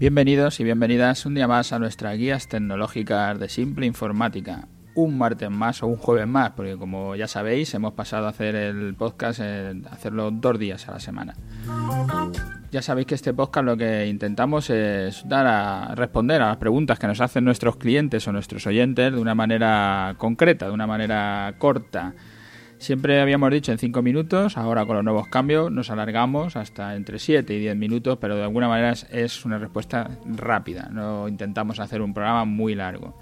Bienvenidos y bienvenidas un día más a nuestras guías tecnológicas de Simple Informática. Un martes más o un jueves más, porque como ya sabéis, hemos pasado a hacer el podcast, eh, hacerlo dos días a la semana. Ya sabéis que este podcast lo que intentamos es dar a responder a las preguntas que nos hacen nuestros clientes o nuestros oyentes de una manera concreta, de una manera corta Siempre habíamos dicho en 5 minutos, ahora con los nuevos cambios nos alargamos hasta entre 7 y 10 minutos, pero de alguna manera es una respuesta rápida, no intentamos hacer un programa muy largo.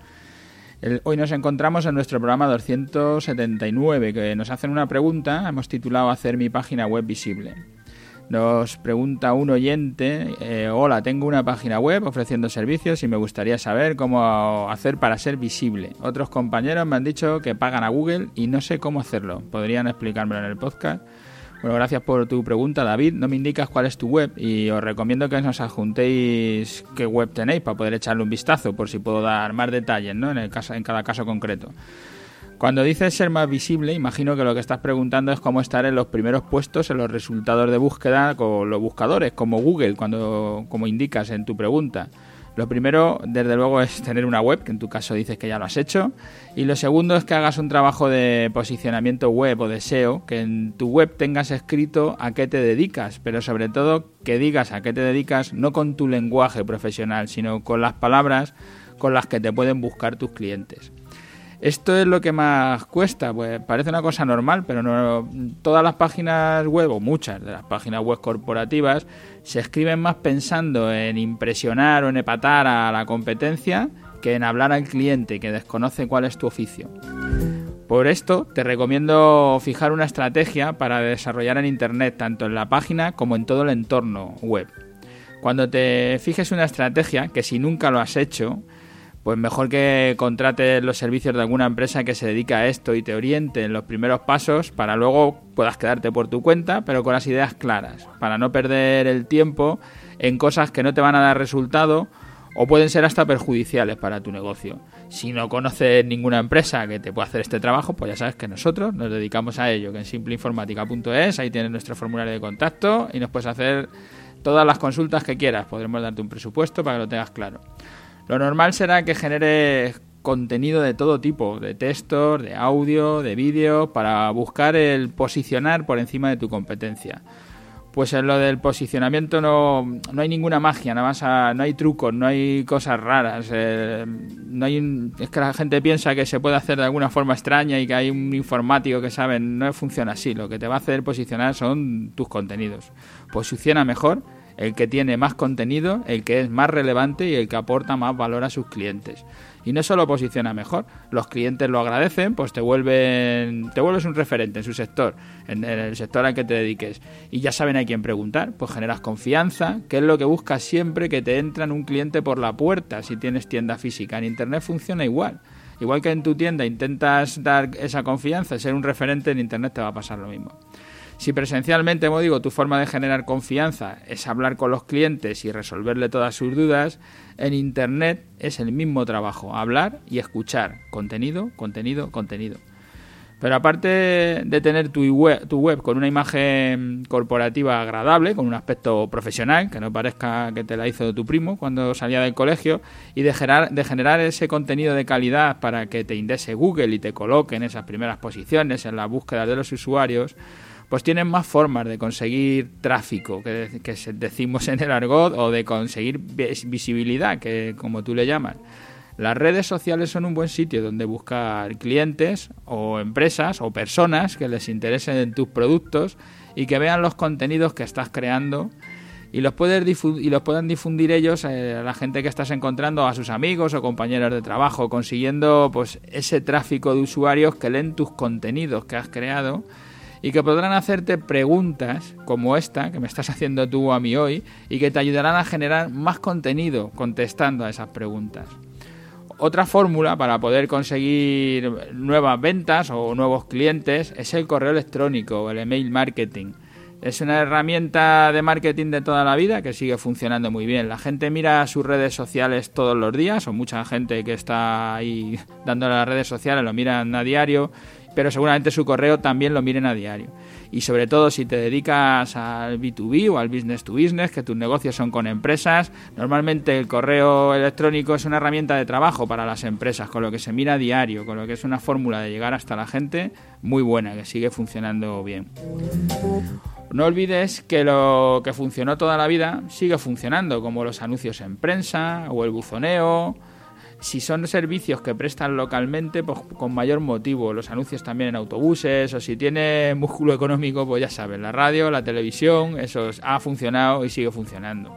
hoy nos encontramos en nuestro programa 279, que nos hacen una pregunta, hemos titulado Hacer mi página web visible. Nos pregunta un oyente, eh, hola, tengo una página web ofreciendo servicios y me gustaría saber cómo hacer para ser visible. Otros compañeros me han dicho que pagan a Google y no sé cómo hacerlo. ¿Podrían explicármelo en el podcast? Bueno, gracias por tu pregunta, David. No me indicas cuál es tu web y os recomiendo que nos adjuntéis qué web tenéis para poder echarle un vistazo por si puedo dar más detalles ¿no? en, el caso, en cada caso concreto. Cuando dices ser más visible, imagino que lo que estás preguntando es cómo estar en los primeros puestos en los resultados de búsqueda con los buscadores, como Google, cuando como indicas en tu pregunta. Lo primero, desde luego, es tener una web, que en tu caso dices que ya lo has hecho. Y lo segundo es que hagas un trabajo de posicionamiento web o de SEO, que en tu web tengas escrito a qué te dedicas, pero sobre todo que digas a qué te dedicas no con tu lenguaje profesional, sino con las palabras con las que te pueden buscar tus clientes. Esto es lo que más cuesta, pues parece una cosa normal, pero todas las páginas web o muchas de las páginas web corporativas se escriben más pensando en impresionar o en epatar a la competencia que en hablar al cliente que desconoce cuál es tu oficio. Por esto te recomiendo fijar una estrategia para desarrollar en internet tanto en la página como en todo el entorno web. Cuando te fijes una estrategia que si nunca lo has hecho, pues mejor que contrates los servicios de alguna empresa que se dedica a esto y te oriente en los primeros pasos para luego puedas quedarte por tu cuenta, pero con las ideas claras, para no perder el tiempo en cosas que no te van a dar resultado o pueden ser hasta perjudiciales para tu negocio. Si no conoces ninguna empresa que te pueda hacer este trabajo, pues ya sabes que nosotros nos dedicamos a ello, que en simpleinformática.es, ahí tienes nuestro formulario de contacto y nos puedes hacer todas las consultas que quieras. Podremos darte un presupuesto para que lo tengas claro. Lo normal será que genere contenido de todo tipo, de textos, de audio, de vídeo, para buscar el posicionar por encima de tu competencia. Pues en lo del posicionamiento no, no hay ninguna magia, nada más no hay trucos, no hay cosas raras. Eh, no hay, es que la gente piensa que se puede hacer de alguna forma extraña y que hay un informático que sabe, no funciona así. Lo que te va a hacer posicionar son tus contenidos. Posiciona mejor el que tiene más contenido, el que es más relevante y el que aporta más valor a sus clientes. Y no solo posiciona mejor, los clientes lo agradecen, pues te vuelven, te vuelves un referente en su sector, en, el sector al que te dediques, y ya saben a quién preguntar, pues generas confianza, que es lo que buscas siempre que te entran un cliente por la puerta si tienes tienda física. En internet funciona igual. Igual que en tu tienda intentas dar esa confianza, ser un referente, en internet te va a pasar lo mismo. Si presencialmente, como digo, tu forma de generar confianza es hablar con los clientes y resolverle todas sus dudas, en Internet es el mismo trabajo, hablar y escuchar. Contenido, contenido, contenido. Pero aparte de tener tu web, tu web, con una imagen corporativa agradable, con un aspecto profesional, que no parezca que te la hizo tu primo cuando salía del colegio, y de generar, de generar ese contenido de calidad para que te indese Google y te coloque en esas primeras posiciones en la búsqueda de los usuarios, pues tienen más formas de conseguir tráfico, que, decimos en el argot, o de conseguir visibilidad, que como tú le llamas. Las redes sociales son un buen sitio donde buscar clientes o empresas o personas que les interesen tus productos y que vean los contenidos que estás creando y los, puedes y los puedan difundir ellos eh, a la gente que estás encontrando, a sus amigos o compañeros de trabajo, consiguiendo pues ese tráfico de usuarios que leen tus contenidos que has creado y que podrán hacerte preguntas como esta que me estás haciendo tú a mí hoy y que te ayudarán a generar más contenido contestando a esas preguntas. Otra fórmula para poder conseguir nuevas ventas o nuevos clientes es el correo electrónico o el email marketing. Es una herramienta de marketing de toda la vida que sigue funcionando muy bien. La gente mira sus redes sociales todos los días, o mucha gente que está ahí dándole a las redes sociales lo miran a diario pero seguramente su correo también lo miren a diario. Y sobre todo si te dedicas al B2B o al business to business, que tus negocios son con empresas, normalmente el correo electrónico es una herramienta de trabajo para las empresas, con lo que se mira a diario, con lo que es una fórmula de llegar hasta la gente muy buena, que sigue funcionando bien. No olvides que lo que funcionó toda la vida sigue funcionando, como los anuncios en prensa o el buzoneo si son servicios que prestan localmente, pues con mayor motivo. Los anuncios también en autobuses, o si tiene músculo económico, pues ya sabes, la radio, la televisión, eso ha funcionado y sigue funcionando.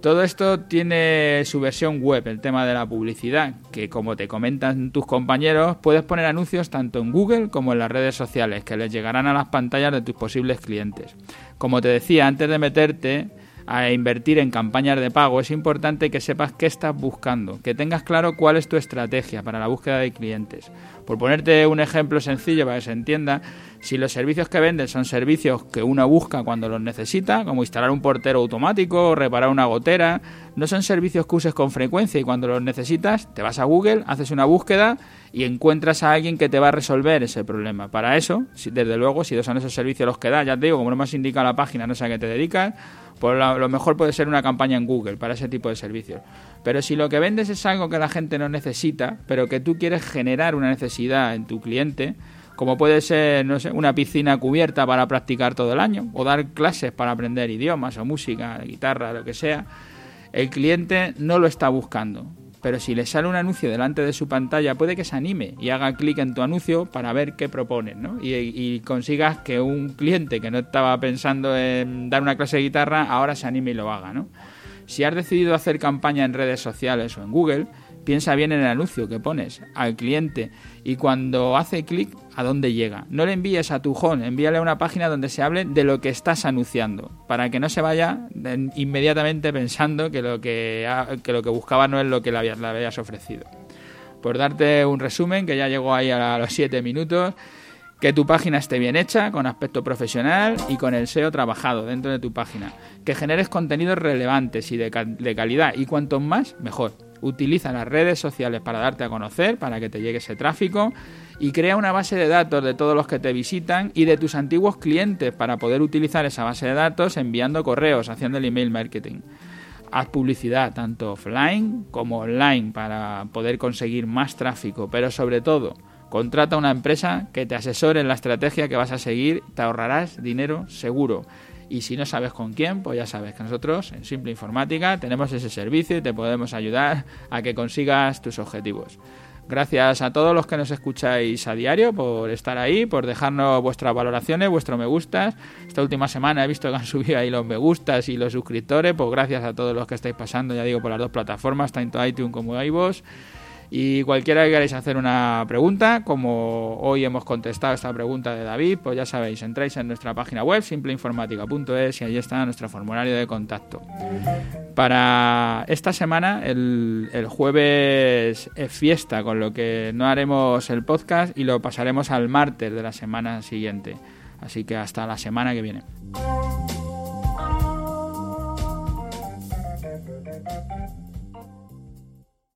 Todo esto tiene su versión web, el tema de la publicidad, que como te comentan tus compañeros, puedes poner anuncios tanto en Google como en las redes sociales, que les llegarán a las pantallas de tus posibles clientes. Como te decía, antes de meterte a invertir en campañas de pago, es importante que sepas qué estás buscando, que tengas claro cuál es tu estrategia para la búsqueda de clientes. Por ponerte un ejemplo sencillo para que se entienda, si los servicios que vendes son servicios que uno busca cuando los necesita, como instalar un portero automático reparar una gotera, no son servicios que uses con frecuencia y cuando los necesitas te vas a Google, haces una búsqueda y encuentras a alguien que te va a resolver ese problema. Para eso, desde luego, si son esos servicios los que da, ya te digo, como no me has indicado la página, no sé a qué te dedicas, pues lo mejor puede ser una campaña en Google para ese tipo de servicios. Pero si lo que vendes es algo que la gente no necesita, pero que tú quieres generar una necesidad en tu cliente, como puede ser, no sé, una piscina cubierta para practicar todo el año, o dar clases para aprender idiomas o música, guitarra, lo que sea, el cliente no lo está buscando pero si le sale un anuncio delante de su pantalla, puede que se anime y haga clic en tu anuncio para ver qué proponen, ¿no? Y, consigas que un cliente que no estaba pensando en dar una clase de guitarra, ahora se anime y lo haga, ¿no? Si has decidido hacer campaña en redes sociales o en Google, piensa bien en el anuncio que pones al cliente y cuando hace clic, ¿a dónde llega? No le envíes a tu home, envíale a una página donde se hable de lo que estás anunciando, para que no se vaya inmediatamente pensando que lo que, que, lo que buscaba no es lo que le habías, ofrecido. Por darte un resumen, que ya llegó ahí a los 7 minutos, que tu página esté bien hecha, con aspecto profesional y con el SEO trabajado dentro de tu página. Que generes contenidos relevantes y de, de calidad, y cuanto más, mejor Utiliza las redes sociales para darte a conocer, para que te llegue ese tráfico y crea una base de datos de todos los que te visitan y de tus antiguos clientes para poder utilizar esa base de datos enviando correos, haciendo el email marketing. Haz publicidad tanto offline como online para poder conseguir más tráfico, pero sobre todo, contrata una empresa que te asesore en la estrategia que vas a seguir, te ahorrarás dinero seguro. Y si no sabes con quién, pues ya sabes que nosotros en Simple Informática tenemos ese servicio y te podemos ayudar a que consigas tus objetivos. Gracias a todos los que nos escucháis a diario por estar ahí, por dejarnos vuestras valoraciones, vuestros me gustas. Esta última semana he visto que han subido ahí los me gustas y los suscriptores, pues gracias a todos los que estáis pasando, ya digo, por las dos plataformas, tanto iTunes como iVoox. Y cualquiera que queráis hacer una pregunta, como hoy hemos contestado esta pregunta de David, pues ya sabéis, entráis en nuestra página web simpleinformática.es y ahí está nuestro formulario de contacto. Para esta semana, el, el jueves es fiesta, con lo que no haremos el podcast y lo pasaremos al martes de la semana siguiente. Así que hasta la semana que viene.